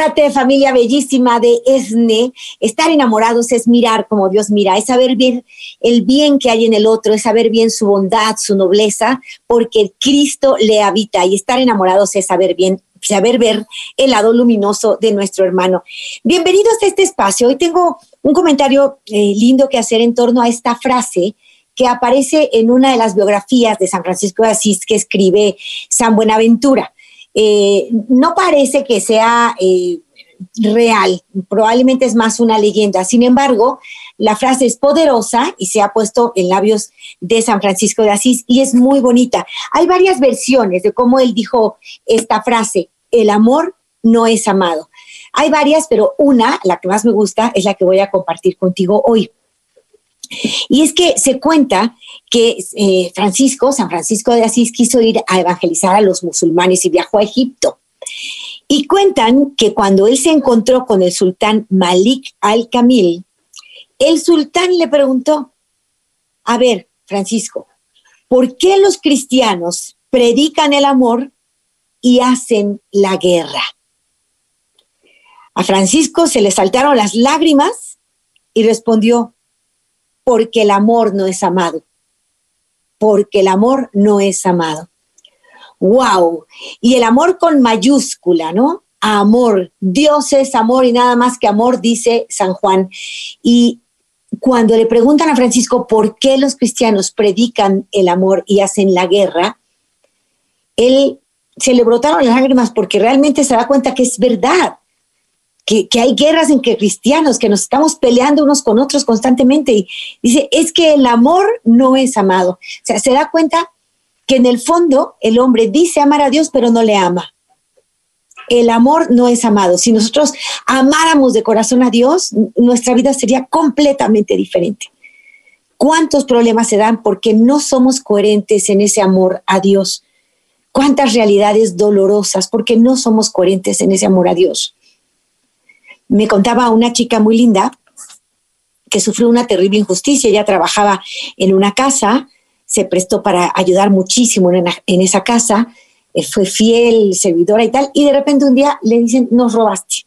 Enamórate, familia bellísima de Esne. Estar enamorados es mirar como Dios mira, es saber bien el bien que hay en el otro, es saber bien su bondad, su nobleza, porque Cristo le habita y estar enamorados es saber bien saber ver el lado luminoso de nuestro hermano. Bienvenidos a este espacio. Hoy tengo un comentario eh, lindo que hacer en torno a esta frase que aparece en una de las biografías de San Francisco de Asís que escribe San Buenaventura. Eh, no parece que sea eh, real, probablemente es más una leyenda. Sin embargo, la frase es poderosa y se ha puesto en labios de San Francisco de Asís y es muy bonita. Hay varias versiones de cómo él dijo esta frase, el amor no es amado. Hay varias, pero una, la que más me gusta, es la que voy a compartir contigo hoy. Y es que se cuenta que eh, Francisco, San Francisco de Asís, quiso ir a evangelizar a los musulmanes y viajó a Egipto. Y cuentan que cuando él se encontró con el sultán Malik al-Kamil, el sultán le preguntó, a ver, Francisco, ¿por qué los cristianos predican el amor y hacen la guerra? A Francisco se le saltaron las lágrimas y respondió, porque el amor no es amado. Porque el amor no es amado. ¡Wow! Y el amor con mayúscula, ¿no? Amor. Dios es amor y nada más que amor, dice San Juan. Y cuando le preguntan a Francisco por qué los cristianos predican el amor y hacen la guerra, él se le brotaron las lágrimas porque realmente se da cuenta que es verdad que, hay guerras entre cristianos, que nos estamos peleando unos con otros constantemente. Y dice, es que el amor no es amado. O sea, se da cuenta que en el fondo el hombre dice amar a Dios, pero no le ama. El amor no es amado. Si nosotros amáramos de corazón a Dios, nuestra vida sería completamente diferente. ¿Cuántos problemas se dan porque no somos coherentes en ese amor a Dios? ¿Cuántas realidades dolorosas porque no somos coherentes en ese amor a Dios? Me contaba una chica muy linda que sufrió una terrible injusticia. Ella trabajaba en una casa, se prestó para ayudar muchísimo en, esa casa, eh, fue fiel, servidora y tal, y de repente un día le dicen, nos robaste.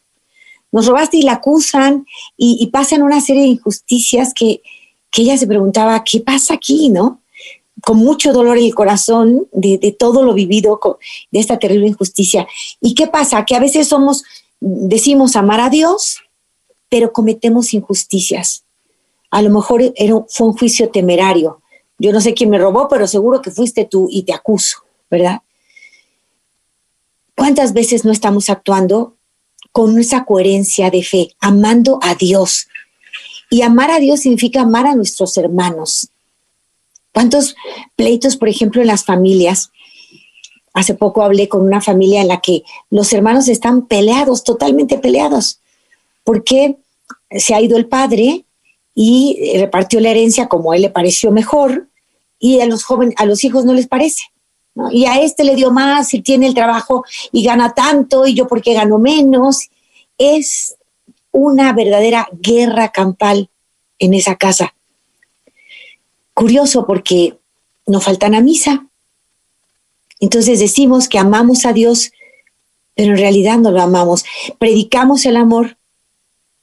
Nos robaste y la acusan y, pasan una serie de injusticias que, que ella se preguntaba, ¿qué pasa aquí, no? con mucho dolor en el corazón de, de todo lo vivido, de esta terrible injusticia. ¿Y qué pasa? Que a veces somos decimos amar a Dios, pero cometemos injusticias. A lo mejor era, fue un juicio temerario. Yo no sé quién me robó, pero seguro que fuiste tú y te acuso, ¿verdad? ¿Cuántas veces no estamos actuando con esa coherencia de fe, amando a Dios? Y amar a Dios significa amar a nuestros hermanos. ¿Cuántos pleitos, por ejemplo, en las familias? Hace poco hablé con una familia en la que los hermanos están peleados, totalmente peleados, porque se ha ido el padre y repartió la herencia como a él le pareció mejor y a los jóvenes, a los hijos no les parece. Y a este le dio más y tiene el trabajo y gana tanto y yo porque gano menos. Es una verdadera guerra campal en esa casa. Curioso porque no faltan a misa, entonces decimos que amamos a Dios, pero en realidad no lo amamos. Predicamos el amor,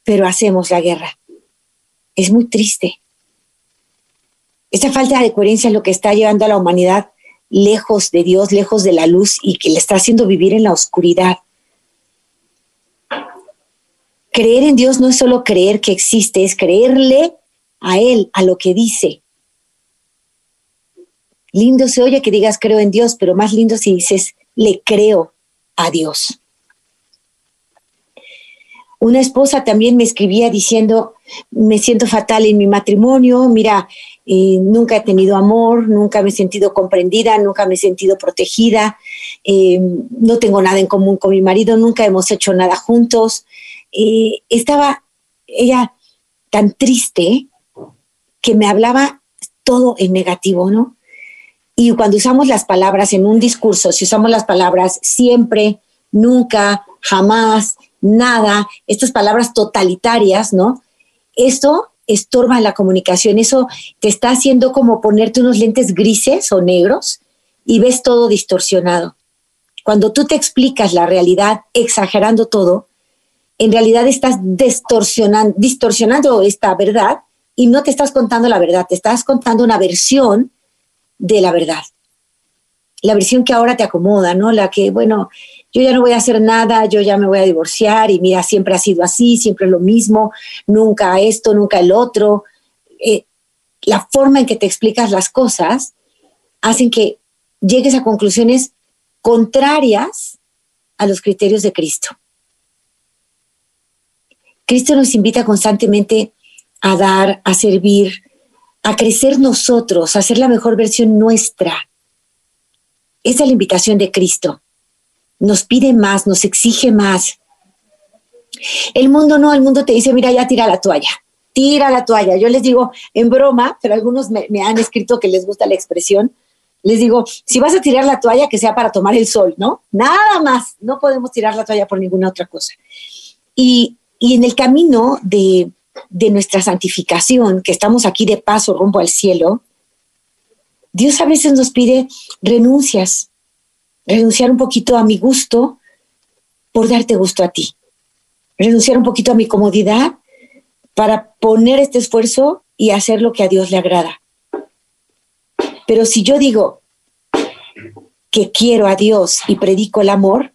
pero hacemos la guerra. Es muy triste. Esta falta de coherencia es lo que está llevando a la humanidad lejos de Dios, lejos de la luz y que le está haciendo vivir en la oscuridad. Creer en Dios no es solo creer que existe, es creerle a Él, a lo que dice. Lindo se oye que digas creo en Dios, pero más lindo si dices le creo a Dios. Una esposa también me escribía diciendo, me siento fatal en mi matrimonio, mira, eh, nunca he tenido amor, nunca me he sentido comprendida, nunca me he sentido protegida, eh, no tengo nada en común con mi marido, nunca hemos hecho nada juntos. Eh, estaba ella tan triste que me hablaba todo en negativo, ¿no? Y cuando usamos las palabras en un discurso, si usamos las palabras siempre, nunca, jamás, nada, estas palabras totalitarias, ¿no? Esto estorba la comunicación, eso te está haciendo como ponerte unos lentes grises o negros y ves todo distorsionado. Cuando tú te explicas la realidad exagerando todo, en realidad estás distorsionando, distorsionando esta verdad y no te estás contando la verdad, te estás contando una versión de la verdad. La versión que ahora te acomoda, ¿no? La que, bueno, yo ya no voy a hacer nada, yo ya me voy a divorciar y mira, siempre ha sido así, siempre lo mismo, nunca esto, nunca el otro. Eh, la forma en que te explicas las cosas hacen que llegues a conclusiones contrarias a los criterios de Cristo. Cristo nos invita constantemente a dar, a servir, a crecer nosotros, a ser la mejor versión nuestra. Esa es la invitación de Cristo nos pide más, nos exige más. El mundo no, el mundo te dice, mira, ya tira la toalla, tira la toalla. Yo les digo en broma, pero algunos me, han escrito que les gusta la expresión. Les digo, si vas a tirar la toalla, que sea para tomar el sol, ¿no? Nada más, no podemos tirar la toalla por ninguna otra cosa. Y, y en el camino de, de nuestra santificación, que estamos aquí de paso rumbo al cielo, Dios a veces nos pide renuncias, renunciar un poquito a mi gusto por darte gusto a ti, renunciar un poquito a mi comodidad para poner este esfuerzo y hacer lo que a Dios le agrada. Pero si yo digo que quiero a Dios y predico el amor,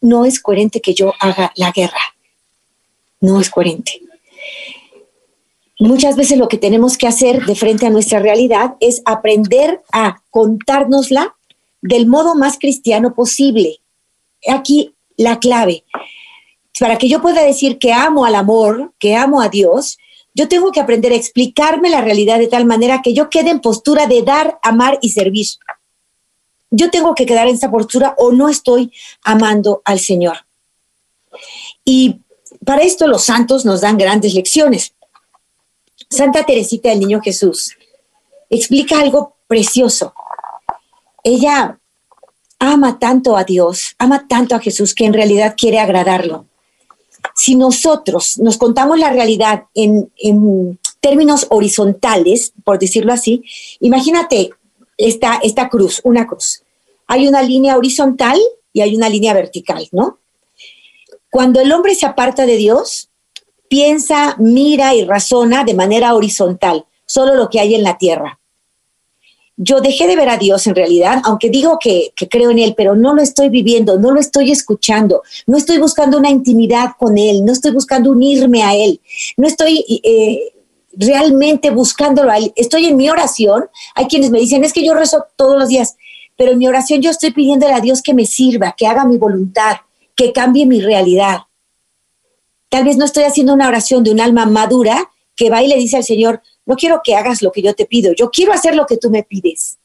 no es coherente que yo haga la guerra. No es coherente. Muchas veces lo que tenemos que hacer de frente a nuestra realidad es aprender a contárnosla del modo más cristiano posible. Aquí la clave. Para que yo pueda decir que amo al amor, que amo a Dios, yo tengo que aprender a explicarme la realidad de tal manera que yo quede en postura de dar, amar y servir. Yo tengo que quedar en esa postura o no estoy amando al Señor. Y para esto los santos nos dan grandes lecciones. Santa Teresita del Niño Jesús explica algo precioso ella ama tanto a Dios, ama tanto a Jesús que en realidad quiere agradarlo. Si nosotros nos contamos la realidad en, términos horizontales, por decirlo así, imagínate esta, esta cruz, una cruz. Hay una línea horizontal y hay una línea vertical, ¿no? Cuando el hombre se aparta de Dios, piensa, mira y razona de manera horizontal, solo lo que hay en la tierra yo dejé de ver a Dios en realidad, aunque digo que, creo en Él, pero no lo estoy viviendo, no lo estoy escuchando, no estoy buscando una intimidad con Él, no estoy buscando unirme a Él, no estoy eh, realmente buscándolo a Él. Estoy en mi oración. Hay quienes me dicen, es que yo rezo todos los días, pero en mi oración yo estoy pidiéndole a Dios que me sirva, que haga mi voluntad, que cambie mi realidad. Tal vez no estoy haciendo una oración de un alma madura que va y le dice al Señor, no quiero que hagas lo que yo te pido, yo quiero hacer lo que tú me pides.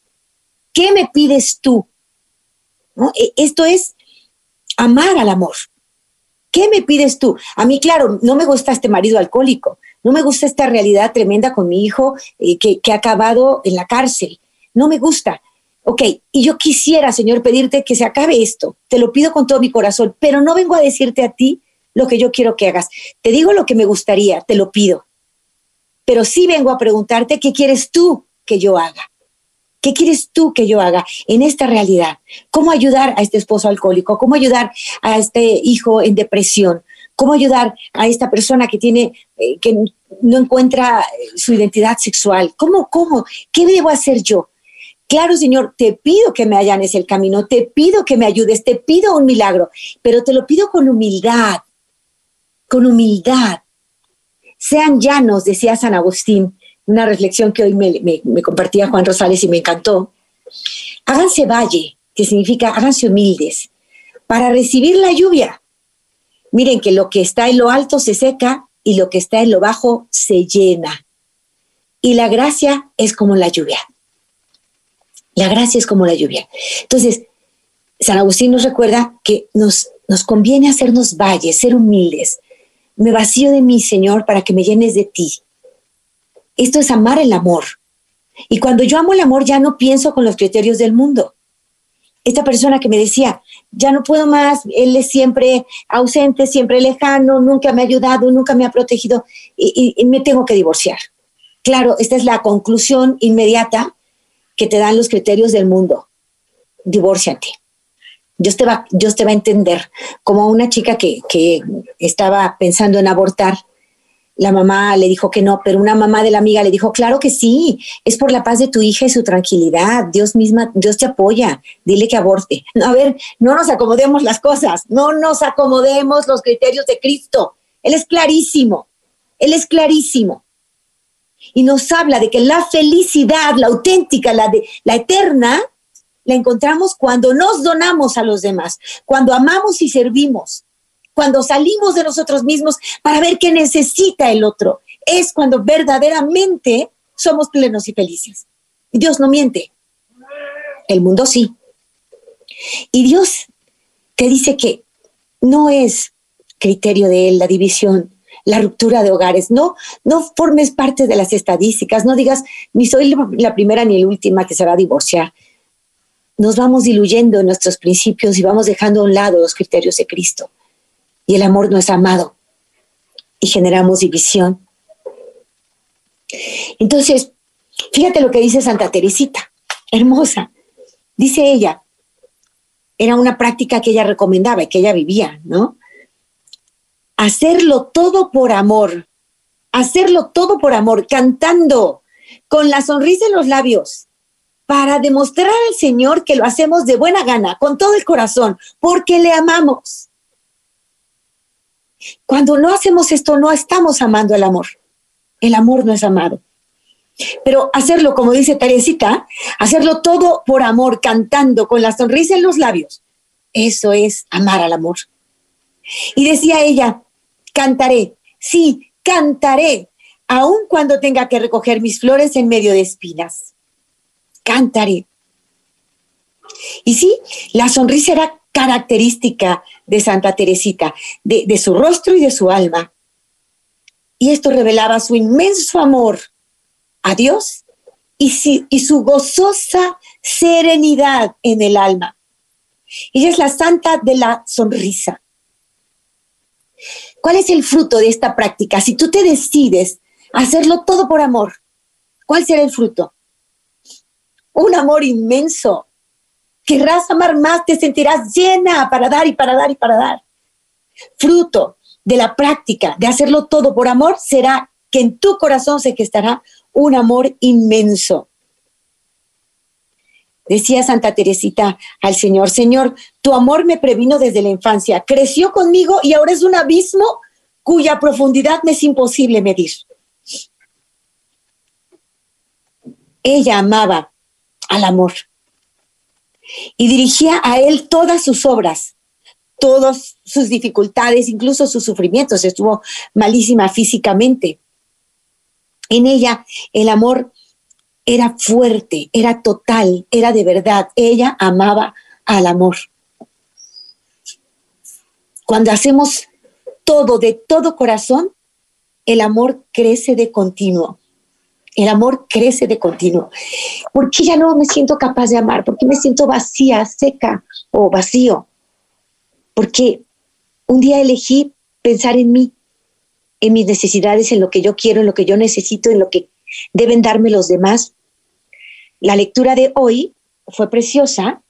¿Qué me pides tú? E, esto es amar al amor. ¿Qué me pides tú? A mí, claro, no me gusta este marido alcohólico, no me gusta esta realidad tremenda con mi hijo eh, que, que ha acabado en la cárcel, no me gusta. Ok, y yo quisiera, Señor, pedirte que se acabe esto, te lo pido con todo mi corazón, pero no vengo a decirte a ti lo que yo quiero que hagas. Te digo lo que me gustaría, te lo pido pero sí vengo a preguntarte qué quieres tú que yo haga. ¿Qué quieres tú que yo haga en esta realidad? ¿Cómo ayudar a este esposo alcohólico? ¿Cómo ayudar a este hijo en depresión? ¿Cómo ayudar a esta persona que tiene eh, que no encuentra eh, su identidad sexual? ¿Cómo cómo? ¿Qué debo hacer yo? Claro, Señor, te pido que me allanes el camino, te pido que me ayudes, te pido un milagro, pero te lo pido con humildad, con humildad, sean llanos, decía San Agustín, una reflexión que hoy me, compartía Juan Rosales y me encantó. Háganse valle, que significa háganse humildes, para recibir la lluvia. Miren que lo que está en lo alto se seca y lo que está en lo bajo se llena. Y la gracia es como la lluvia. La gracia es como la lluvia. Entonces, San Agustín nos recuerda que nos, nos conviene hacernos valles, ser humildes. Me vacío de mí, Señor, para que me llenes de ti. Esto es amar el amor. Y cuando yo amo el amor, ya no pienso con los criterios del mundo. Esta persona que me decía, ya no puedo más, él es siempre ausente, siempre lejano, nunca me ha ayudado, nunca me ha protegido y, me tengo que divorciar. Claro, esta es la conclusión inmediata que te dan los criterios del mundo. Divórciate. Dios te va, Dios te va a entender. Como una chica que, que estaba pensando en abortar, la mamá le dijo que no, pero una mamá de la amiga le dijo, claro que sí, es por la paz de tu hija y su tranquilidad. Dios misma, Dios te apoya, dile que aborte. a ver, no nos acomodemos las cosas, no nos acomodemos los criterios de Cristo. Él es clarísimo, Él es clarísimo. Y nos habla de que la felicidad, la auténtica, la, de, la eterna, la encontramos cuando nos donamos a los demás, cuando amamos y servimos, cuando salimos de nosotros mismos para ver qué necesita el otro. Es cuando verdaderamente somos plenos y felices. Dios no miente. El mundo sí. Y Dios te dice que no es criterio de él la división, la ruptura de hogares. No, no formes parte de las estadísticas. No digas, ni soy la primera ni la última que se va a divorciar. Nos vamos diluyendo en nuestros principios y vamos dejando a un lado los criterios de Cristo y el amor no es amado y generamos división. Entonces, fíjate lo que dice Santa Teresita, hermosa. Dice ella, era una práctica que ella recomendaba y que ella vivía, ¿no? Hacerlo todo por amor, hacerlo todo por amor, cantando, con la sonrisa en los labios, para demostrar al Señor que lo hacemos de buena gana, con todo el corazón, porque le amamos. Cuando no hacemos esto, no estamos amando el amor. El amor no es amado. Pero hacerlo, como dice Teresita, hacerlo todo por amor, cantando, con la sonrisa en los labios, eso es amar al amor. Y decía ella, cantaré, sí, cantaré, aun cuando tenga que recoger mis flores en medio de espinas. Cantaré. Y sí, la sonrisa era característica de Santa Teresita, de, su rostro y de su alma. Y esto revelaba su inmenso amor a Dios y, y su gozosa serenidad en el alma. Ella es la santa de la sonrisa. ¿Cuál es el fruto de esta práctica? Si tú te decides hacerlo todo por amor, ¿cuál será el fruto? Un amor inmenso, querrás amar más, te sentirás llena para dar y para dar y para dar. Fruto de la práctica de hacerlo todo por amor será que en tu corazón se gestará un amor inmenso. Decía Santa Teresita al Señor, Señor, tu amor me previno desde la infancia, creció conmigo y ahora es un abismo cuya profundidad me es imposible medir. Ella amaba al amor y dirigía a él todas sus obras, todas sus dificultades, incluso sus sufrimientos. Estuvo malísima físicamente. En ella el amor era fuerte, era total, era de verdad. Ella amaba al amor. Cuando hacemos todo de todo corazón, el amor crece de continuo. El amor crece de continuo. ¿Por qué ya no me siento capaz de amar? ¿Por qué me siento vacía, seca o vacío? Porque un día elegí pensar en mí, en mis necesidades, en lo que yo quiero, en lo que yo necesito, en lo que deben darme los demás. La lectura de hoy fue preciosa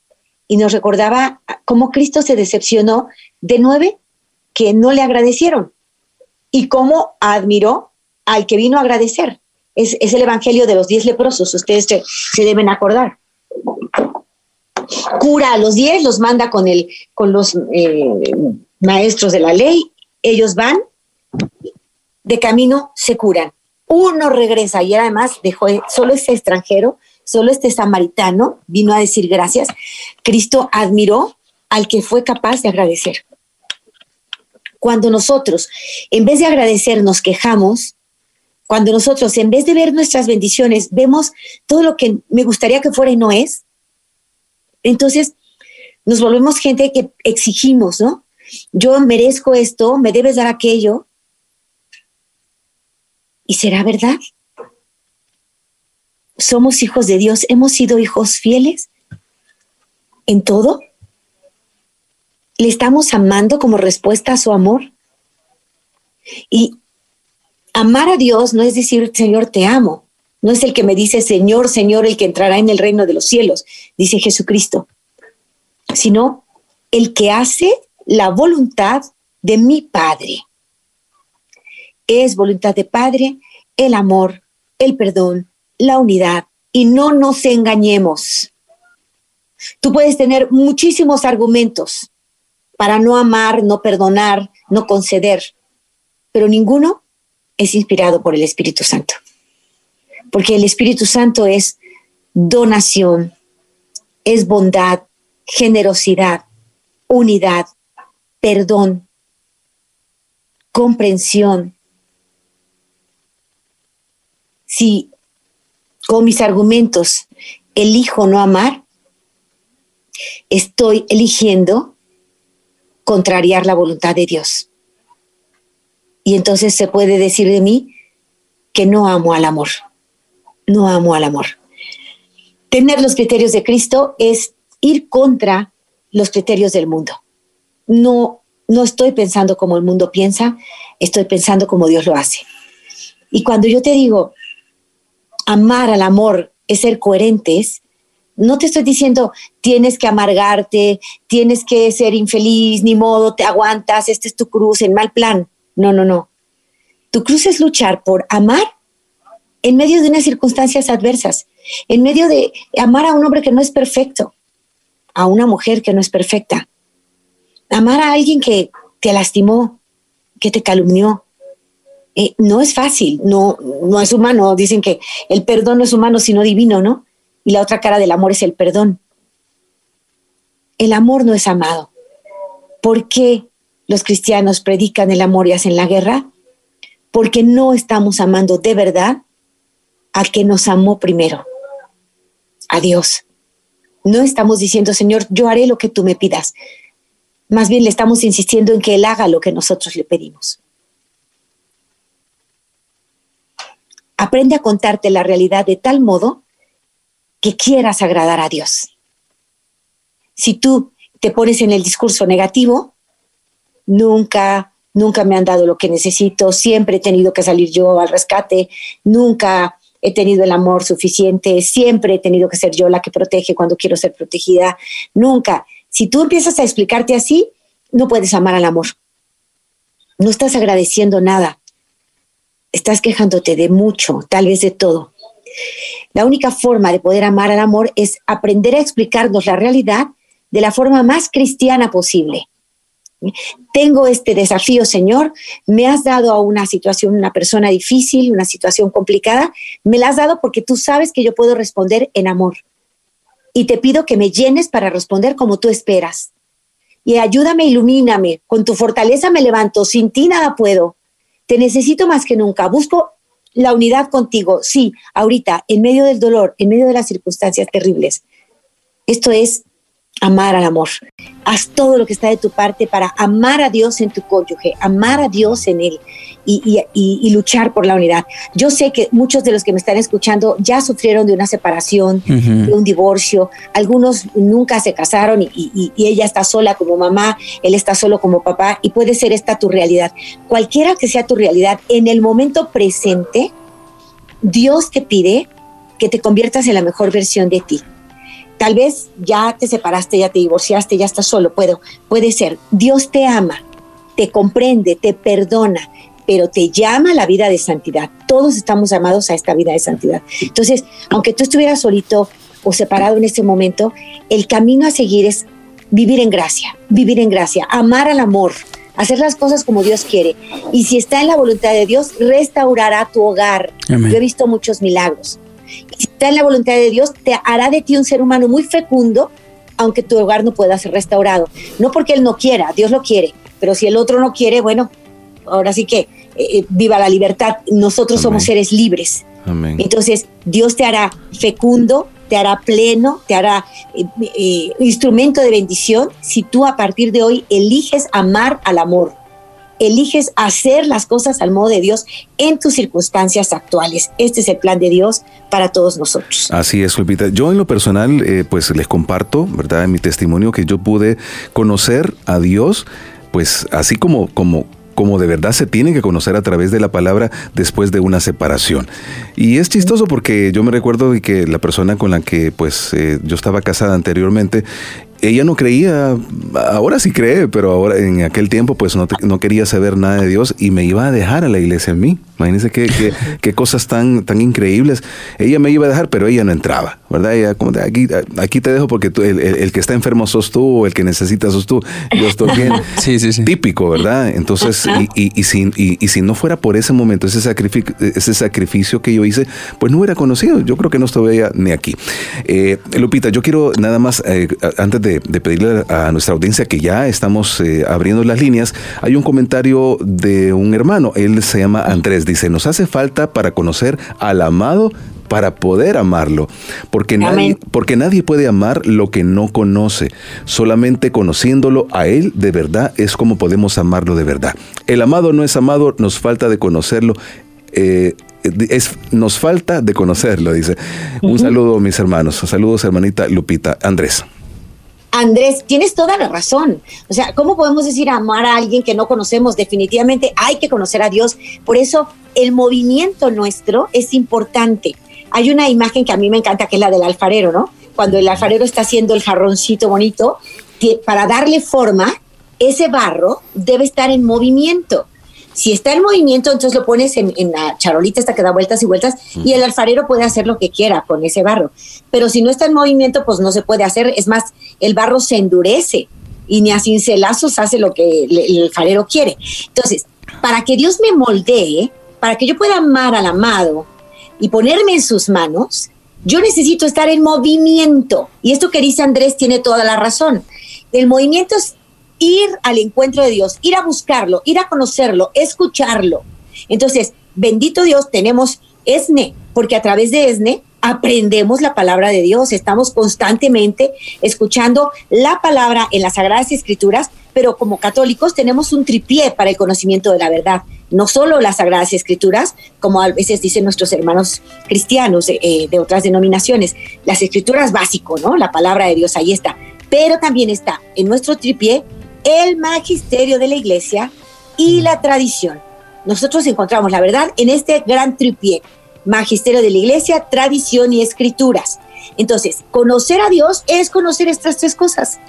y nos recordaba cómo Cristo se decepcionó de nueve que no le agradecieron y cómo admiró al que vino a agradecer es, el Evangelio de los diez leprosos, ustedes se, deben acordar. Cura a los diez, los manda con, el, con los eh, maestros de la ley, ellos van, de camino se curan. Uno regresa y además dejó solo este extranjero, solo este samaritano vino a decir gracias. Cristo admiró al que fue capaz de agradecer. Cuando nosotros, en vez de agradecer, nos quejamos, cuando nosotros, en vez de ver nuestras bendiciones, vemos todo lo que me gustaría que fuera y no es, entonces nos volvemos gente que exigimos, ¿no? Yo merezco esto, me debes dar aquello. ¿Y será verdad? ¿Somos hijos de Dios? ¿Hemos sido hijos fieles en todo? ¿Le estamos amando como respuesta a su amor? Y amar a Dios no es decir, Señor, te amo. No es el que me dice, Señor, Señor, el que entrará en el reino de los cielos, dice Jesucristo, sino el que hace la voluntad de mi Padre. Es voluntad de Padre el amor, el perdón, la unidad. Y no nos engañemos. Tú puedes tener muchísimos argumentos para no amar, no perdonar, no conceder, pero ninguno es inspirado por el Espíritu Santo. Porque el Espíritu Santo es donación, es bondad, generosidad, unidad, perdón, comprensión. Si con mis argumentos elijo no amar, estoy eligiendo contrariar la voluntad de Dios. Y entonces se puede decir de mí que no amo al amor, no amo al amor. Tener los criterios de Cristo es ir contra los criterios del mundo. No, no estoy pensando como el mundo piensa, estoy pensando como Dios lo hace. Y cuando yo te digo, amar al amor es ser coherentes, no te estoy diciendo tienes que amargarte, tienes que ser infeliz, ni modo, te aguantas, este es tu cruz, en mal plan. No, no, no. Tu cruz es luchar por amar en medio de unas circunstancias adversas, en medio de amar a un hombre que no es perfecto, a una mujer que no es perfecta, amar a alguien que te lastimó, que te calumnió. Eh, no es fácil, no, no es humano. Dicen que el perdón no es humano, sino divino, ¿no? y la otra cara del amor es el perdón. El amor no es amado. ¿Por qué los cristianos predican el amor y hacen la guerra? Porque no estamos amando de verdad al que nos amó primero, a Dios. No estamos diciendo, Señor, yo haré lo que tú me pidas. Más bien le estamos insistiendo en que Él haga lo que nosotros le pedimos. Aprende a contarte la realidad de tal modo que quieras agradar a Dios. Si tú te pones en el discurso negativo, nunca, nunca me han dado lo que necesito, siempre he tenido que salir yo al rescate, nunca he tenido el amor suficiente, siempre he tenido que ser yo la que protege cuando quiero ser protegida, nunca. Si tú empiezas a explicarte así, no puedes amar al amor. No estás agradeciendo nada. Estás quejándote de mucho, tal vez de todo. La única forma de poder amar al amor es aprender a explicarnos la realidad de la forma más cristiana posible. Tengo este desafío, Señor, me has dado a una situación, una persona difícil, una situación complicada, me la has dado porque tú sabes que yo puedo responder en amor. Y te pido que me llenes para responder como tú esperas. Y ayúdame, ilumíname, con tu fortaleza me levanto, sin ti nada puedo. Te necesito más que nunca, busco la unidad contigo, sí, ahorita, en medio del dolor, en medio de las circunstancias terribles. Esto es amar al amor. Haz todo lo que está de tu parte para amar a Dios en tu cónyuge, amar a Dios en él y, luchar por la unidad. Yo sé que muchos de los que me están escuchando ya sufrieron de una separación, de un divorcio, algunos nunca se casaron y, ella está sola como mamá, él está solo como papá y puede ser esta tu realidad. Cualquiera que sea tu realidad, en el momento presente, Dios te pide que te conviertas en la mejor versión de ti Tal vez ya te separaste, ya te divorciaste, ya estás solo, puedo, puede ser. Dios te ama, te comprende, te perdona, pero te llama a la vida de santidad. Todos estamos llamados a esta vida de santidad. Entonces, aunque tú estuvieras solito o separado en este momento, el camino a seguir es vivir en gracia, vivir en gracia, amar al amor, hacer las cosas como Dios quiere. Y si está en la voluntad de Dios, restaurará tu hogar. Yo he visto muchos milagros está en la voluntad de Dios, te hará de ti un ser humano muy fecundo, aunque tu hogar no pueda ser restaurado. No porque Él no quiera, Dios lo quiere, pero si el otro no quiere, bueno, ahora sí que eh, viva la libertad, nosotros somos seres libres. Entonces, Dios te hará fecundo, te hará pleno, te hará eh, instrumento de bendición si tú a partir de hoy eliges amar al amor eliges hacer las cosas al modo de Dios en tus circunstancias actuales. Este es el plan de Dios para todos nosotros. Así es, Lupita. Yo en lo personal, eh, pues les comparto, ¿verdad? En mi testimonio que yo pude conocer a Dios, pues así como, como, como de verdad se tiene que conocer a través de la palabra después de una separación. Y es chistoso porque yo me recuerdo de que la persona con la que pues eh, yo estaba casada anteriormente, ella no creía, ahora sí cree, pero ahora en aquel tiempo pues no, no quería saber nada de Dios y me iba a dejar a la iglesia en mí. Imagínense qué, qué, qué, cosas tan, tan increíbles. Ella me iba a dejar, pero ella no entraba, ¿verdad? Ella, como de, aquí, aquí te dejo porque tú, el, el, que está enfermo sos tú, el que necesita sos tú. Yo estoy bien. sí, sí, sí. Típico, ¿verdad? Entonces, y, y, y, si, y, si no fuera por ese momento, ese sacrificio, ese sacrificio que yo hice, pues no hubiera conocido. Yo creo que no estuviera ni aquí. Eh, Lupita, yo quiero nada más, eh, antes de, de, pedirle a nuestra audiencia que ya estamos eh, abriendo las líneas, hay un comentario de un hermano. Él se llama Andrés dice, nos hace falta para conocer al amado para poder amarlo, porque nadie, porque nadie puede amar lo que no conoce. Solamente conociéndolo a Él de verdad es como podemos amarlo de verdad. El amado no es amado, nos falta de conocerlo. Eh, es, nos falta de conocerlo, dice. Un saludo, mis hermanos. Saludos, hermanita Lupita. Andrés. Andrés, tienes toda la razón. O sea, ¿cómo podemos decir amar a alguien que no conocemos? Definitivamente hay que conocer a Dios. Por eso el movimiento nuestro es importante. Hay una imagen que a mí me encanta, que es la del alfarero, ¿no? Cuando el alfarero está haciendo el jarroncito bonito, para darle forma, ese barro debe estar en movimiento. Si está en movimiento, entonces lo pones en, la charolita esta que da vueltas y vueltas y el alfarero puede hacer lo que quiera con ese barro. Pero si no está en movimiento, pues no se puede hacer. Es más, el barro se endurece y ni a cincelazos hace lo que el alfarero quiere. Entonces, para que Dios me moldee, para que yo pueda amar al amado y ponerme en sus manos, yo necesito estar en movimiento. Y esto que dice Andrés tiene toda la razón. El movimiento es ir al encuentro de Dios, ir a buscarlo, ir a conocerlo, escucharlo. Entonces, bendito Dios, tenemos ESNE, porque a través de ESNE aprendemos la palabra de Dios, estamos constantemente escuchando la palabra en las Sagradas Escrituras, pero como católicos tenemos un tripié para el conocimiento de la verdad. No solo las Sagradas Escrituras, como a veces dicen nuestros hermanos cristianos de, eh, de otras denominaciones, las escrituras básico, ¿no? La palabra de Dios ahí está. Pero también está en nuestro tripié el magisterio de la iglesia y la tradición. Nosotros encontramos la verdad en este gran tripié, magisterio de la iglesia, tradición y escrituras. Entonces, conocer a Dios es conocer estas tres cosas.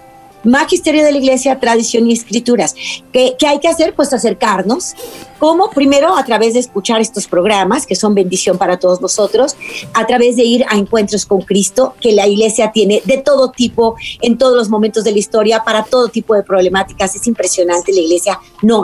Magisterio de la Iglesia, tradición y escrituras. ¿Qué, hay que hacer? Pues acercarnos. ¿Cómo? Primero a través de escuchar estos programas, que son bendición para todos nosotros, a través de ir a encuentros con Cristo, que la Iglesia tiene de todo tipo, en todos los momentos de la historia, para todo tipo de problemáticas. Es impresionante la Iglesia. No,